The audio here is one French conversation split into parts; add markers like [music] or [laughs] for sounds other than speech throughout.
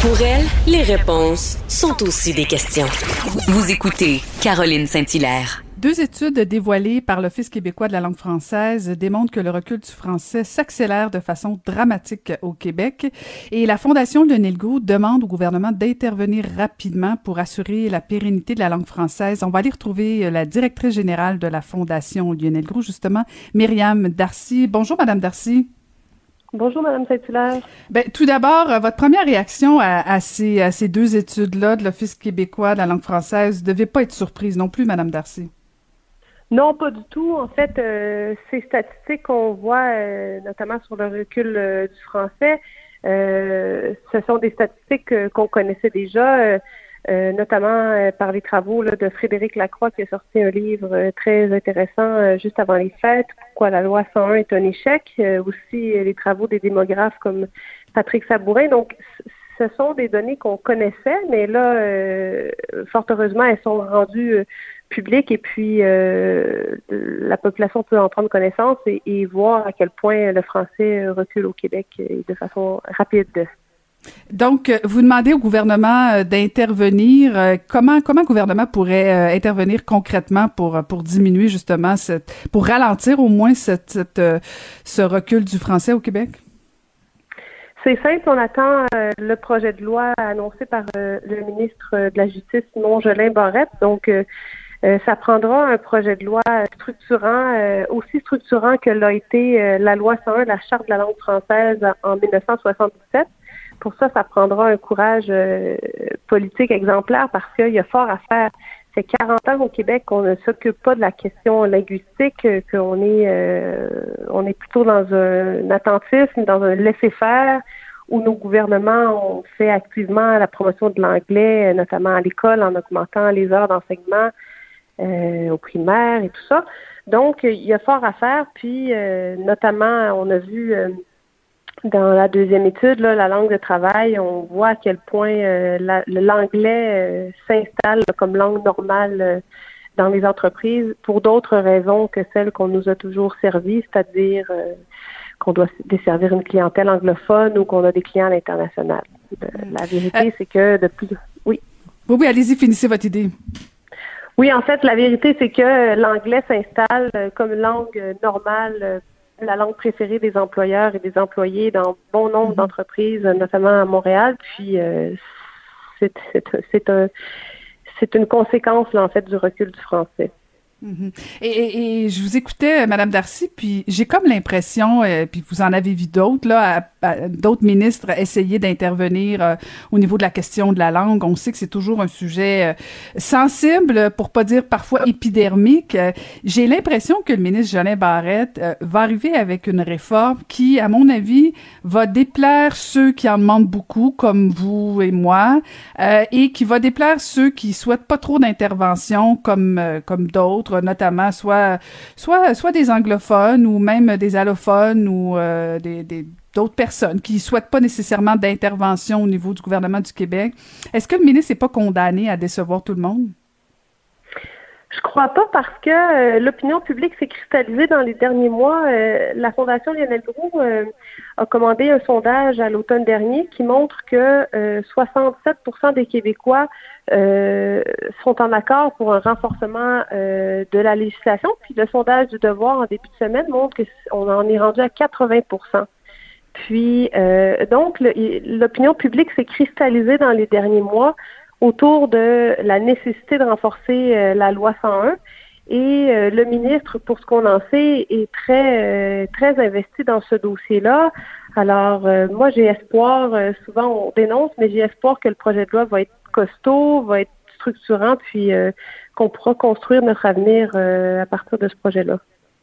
Pour elle, les réponses sont aussi des questions. Vous écoutez Caroline Saint-Hilaire. Deux études dévoilées par l'Office québécois de la langue française démontrent que le recul du français s'accélère de façon dramatique au Québec et la Fondation Lionel Groux demande au gouvernement d'intervenir rapidement pour assurer la pérennité de la langue française. On va aller retrouver la directrice générale de la Fondation Lionel Groux, justement, Myriam Darcy. Bonjour, Madame Darcy. Bonjour, Madame saint Ben, tout d'abord, euh, votre première réaction à, ces, à ces deux études-là de l'Office québécois de la langue française ne devait pas être surprise non plus, Madame Darcy. Non, pas du tout. En fait, euh, ces statistiques qu'on voit, euh, notamment sur le recul du français, ce sont des statistiques qu'on connaissait déjà. Euh, notamment euh, par les travaux de Frédéric Lacroix qui a sorti un livre euh, très intéressant juste avant les fêtes, Pourquoi la loi 101 est un échec, aussi les travaux des démographes comme Patrick Sabourin. Donc, ce sont des données qu'on connaissait, mais là, fort heureusement, elles sont rendues publiques et puis la population peut en prendre connaissance et, et, voir à quel point le français recule au Québec de façon rapide. Donc, euh, vous demandez au gouvernement euh, d'intervenir. Euh, comment comment le gouvernement pourrait intervenir concrètement pour pour diminuer justement cette, pour ralentir au moins cette, ce recul du français au Québec? C'est simple, on attend le projet de loi annoncé par le ministre de la Justice, Simon Jolin Barrette. Donc, ça prendra un projet de loi structurant, aussi structurant que l'a été la loi 101, la Charte de la langue française en 1977 pour ça, ça prendra un courage euh, politique exemplaire parce qu'il y a fort à faire. C'est 40 ans au Québec qu'on ne s'occupe pas de la question linguistique, qu'on est euh, on est plutôt dans un, attentisme, dans un laisser-faire, où nos gouvernements ont fait activement la promotion de l'anglais, notamment à l'école, en augmentant les heures d'enseignement euh, au primaire et tout ça. Donc, il y a fort à faire. Puis, notamment, on a vu dans la deuxième étude, là, la langue de travail, on voit à quel point euh, l'anglais euh, s'installe comme langue normale euh, dans les entreprises pour d'autres raisons que celles qu'on nous a toujours servies, c'est-à-dire qu'on doit desservir une clientèle anglophone ou qu'on a des clients à l'international. la vérité, c'est que depuis... Oui. Oui, oui, allez-y, finissez votre idée. Oui, en fait, la vérité, c'est que l'anglais s'installe comme langue normale la langue préférée des employeurs et des employés dans bon nombre mhm. d'entreprises, notamment à Montréal. Puis euh, c'est un c'est une conséquence là, en fait du recul du français. Mhm. et, et, je vous écoutais, Madame Darcy, puis j'ai comme l'impression, euh, puis vous en avez vu d'autres là, d'autres ministres essayer d'intervenir euh, au niveau de la question de la langue. On sait que c'est toujours un sujet euh, sensible, pour pas dire parfois épidermique. j'ai l'impression que le ministre Jolin Barrette va arriver avec une réforme qui, à mon avis, va déplaire ceux qui en demandent beaucoup, comme vous et moi, et qui va déplaire ceux qui souhaitent pas trop d'intervention, comme comme d'autres notamment soit soit soit des anglophones ou même des allophones ou euh, des, d'autres personnes qui souhaitent pas nécessairement d'intervention au niveau du gouvernement du Québec. Est-ce que le ministre n'est pas condamné à décevoir tout le monde? Je crois pas parce que euh, l'opinion publique s'est cristallisée dans les derniers mois. Euh, la Fondation Lionel Groux euh, a commandé un sondage à l'automne dernier qui montre que 67% des Québécois sont en accord pour un renforcement de la législation. Puis le sondage du devoir en début de semaine montre qu'on en est rendu à 80% Puis donc l'opinion publique s'est cristallisée dans les derniers mois autour de la nécessité de renforcer euh, la loi 101. Et euh, le ministre, pour ce qu'on en sait, est très euh, très investi dans ce dossier-là. Alors, moi, j'ai espoir. souvent, on dénonce, mais j'ai espoir que le projet de loi va être costaud, va être structurant, puis qu'on pourra construire notre avenir à partir de ce projet-là.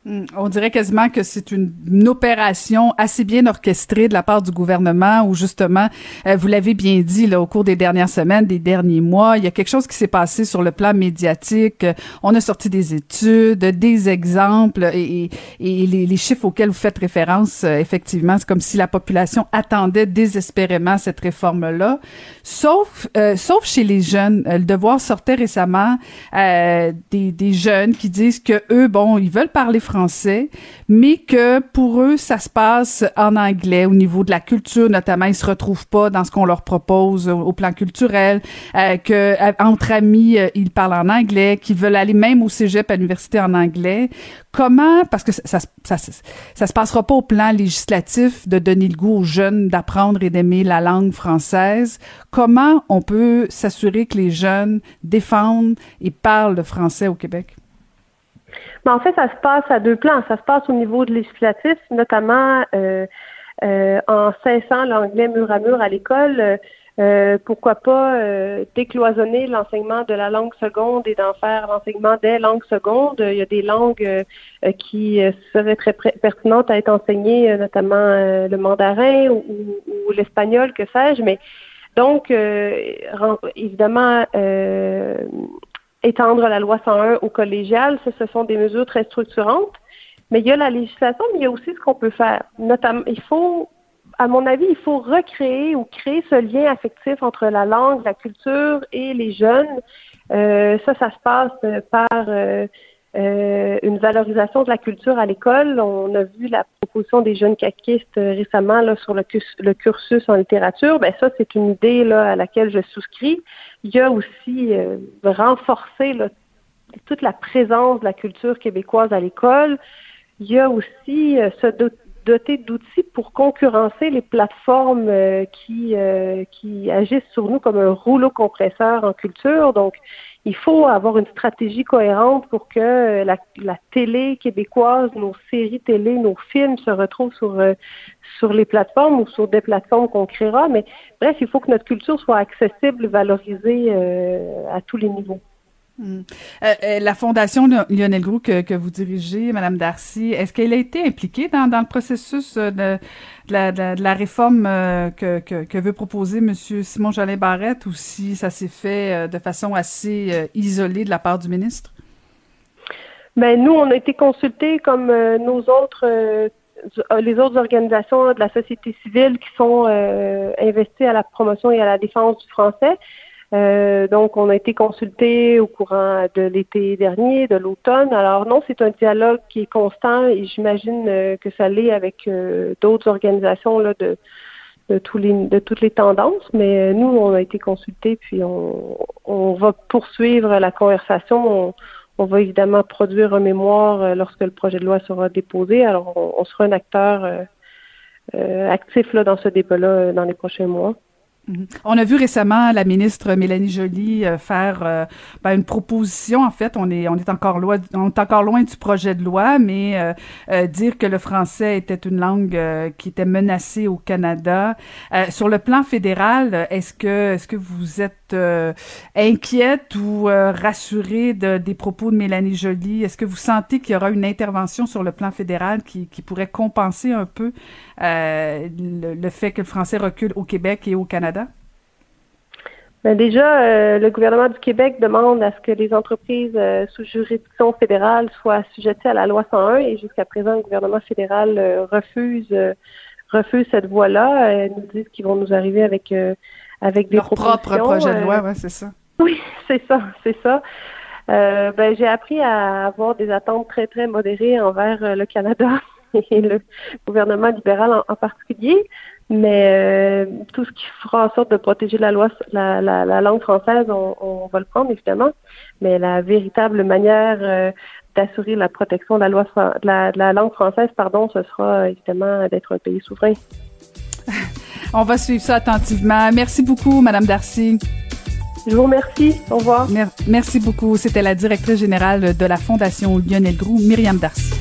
Hmm, on dirait quasiment que c'est une, opération assez bien orchestrée de la part du gouvernement où justement, euh, vous l'avez bien dit là, au cours des dernières semaines, des derniers mois, il y a quelque chose qui s'est passé sur le plan médiatique. On a sorti des études, des exemples et, et les, chiffres auxquels vous faites référence, euh, effectivement, c'est comme si la population attendait désespérément cette réforme-là. Sauf, euh, sauf chez les jeunes, le devoir sortait récemment des, des jeunes qui disent que eux, bon, ils veulent parler français français, mais que pour eux, ça se passe en anglais au niveau de la culture, notamment, ils se retrouvent pas dans ce qu'on leur propose au, plan culturel, euh, euh, entre amis, euh, ils parlent en anglais, qu'ils veulent aller même au cégep à l'université en anglais. Comment, parce que ça, ça, ça, se passera pas au plan législatif de donner le goût aux jeunes d'apprendre et d'aimer la langue française. Comment on peut s'assurer que les jeunes défendent et parlent le français au Québec? Ben, en fait, ça se passe à deux plans. Ça se passe au niveau de législatif, notamment euh, euh, en cessant l'anglais mur à mur à l'école. Euh, pourquoi pas décloisonner l'enseignement de la langue seconde et d'en faire l'enseignement des langues secondes. Il y a des langues qui seraient très pertinentes à être enseignées, notamment le mandarin ou, ou l'espagnol, que sais-je. Mais donc, évidemment, étendre la loi 101 au collégial, ça, ce sont des mesures très structurantes. Mais il y a la législation, mais il y a aussi ce qu'on peut faire. Notamment, il faut, à mon avis, il faut recréer ou créer ce lien affectif entre la langue, la culture et les jeunes. Euh, ça, ça se passe par euh, euh, une valorisation de la culture à l'école. On a vu la proposition des jeunes caquistes récemment là, sur le, cursus en littérature. Ben ça, c'est une idée là, à laquelle je souscris. Il y a aussi euh, renforcer toute la présence de la culture québécoise à l'école. Il y a aussi euh, se doter d'outils pour concurrencer les plateformes qui, qui agissent sur nous comme un rouleau compresseur en culture. Donc, il faut avoir une stratégie cohérente pour que la, télé québécoise, nos séries télé, nos films se retrouvent sur, euh, sur les plateformes ou sur des plateformes qu'on créera. Mais bref, il faut que notre culture soit accessible, valorisée euh, à tous les niveaux. Hmm. Euh, euh, la fondation Lionel Groux que, vous dirigez, Madame Darcy, est-ce qu'elle a été impliquée dans, le processus de, de, la, réforme euh, que, veut proposer Monsieur Simon Jolin Barrette ou si ça s'est fait de façon assez isolée de la part du ministre? Ben nous, on a été consultés comme nos autres les autres organisations de la société civile qui sont investies à la promotion et à la défense du français. Euh, donc, on a été consulté au courant de l'été dernier, de l'automne. Alors non, c'est un dialogue qui est constant et j'imagine euh, que ça l'est avec euh, d'autres organisations là, de, de, tous les, de toutes les tendances. Mais nous, on a été consultés, puis on, on va poursuivre la conversation. On, va évidemment produire un mémoire lorsque le projet de loi sera déposé. Alors, on, sera un acteur actif là, dans ce débat-là dans les prochains mois. Mhm. On a vu récemment la ministre Mélanie Joly euh, faire euh, ben, une proposition. En fait, on est encore loin du projet de loi, mais euh, dire que le français était une langue qui était menacée au Canada. sur le plan fédéral, est-ce que est-ce que vous êtes inquiète ou rassurée de, des propos de Mélanie Joly? Est-ce que vous sentez qu'il y aura une intervention sur le plan fédéral qui pourrait compenser un peu le fait que le français recule au Québec et au Canada? Ben, déjà, euh, le gouvernement du Québec demande à ce que les entreprises euh, sous juridiction fédérale soient assujetties à la loi 101 et jusqu'à présent, le gouvernement fédéral euh, refuse refuse cette voie-là. Ils nous disent qu'ils vont nous arriver avec avec des Leur propre projet de loi, ouais, c'est ça. Oui, [laughs] c'est ça, c'est ça. ben, j'ai appris à avoir des attentes très très modérées envers le Canada [laughs] et le gouvernement libéral en particulier. Mais euh, tout ce qui fera en sorte de protéger la loi, la, la, langue française, on, on, va le prendre évidemment. Mais la véritable manière euh, d'assurer la protection de la loi, la, la langue française, pardon, ce sera évidemment d'être un pays souverain. [laughs] on va suivre ça attentivement. Merci beaucoup, Madame Darcy. Je vous remercie. Au revoir. merci beaucoup. C'était la directrice générale de la Fondation Lionel Groux, Myriam Darcy.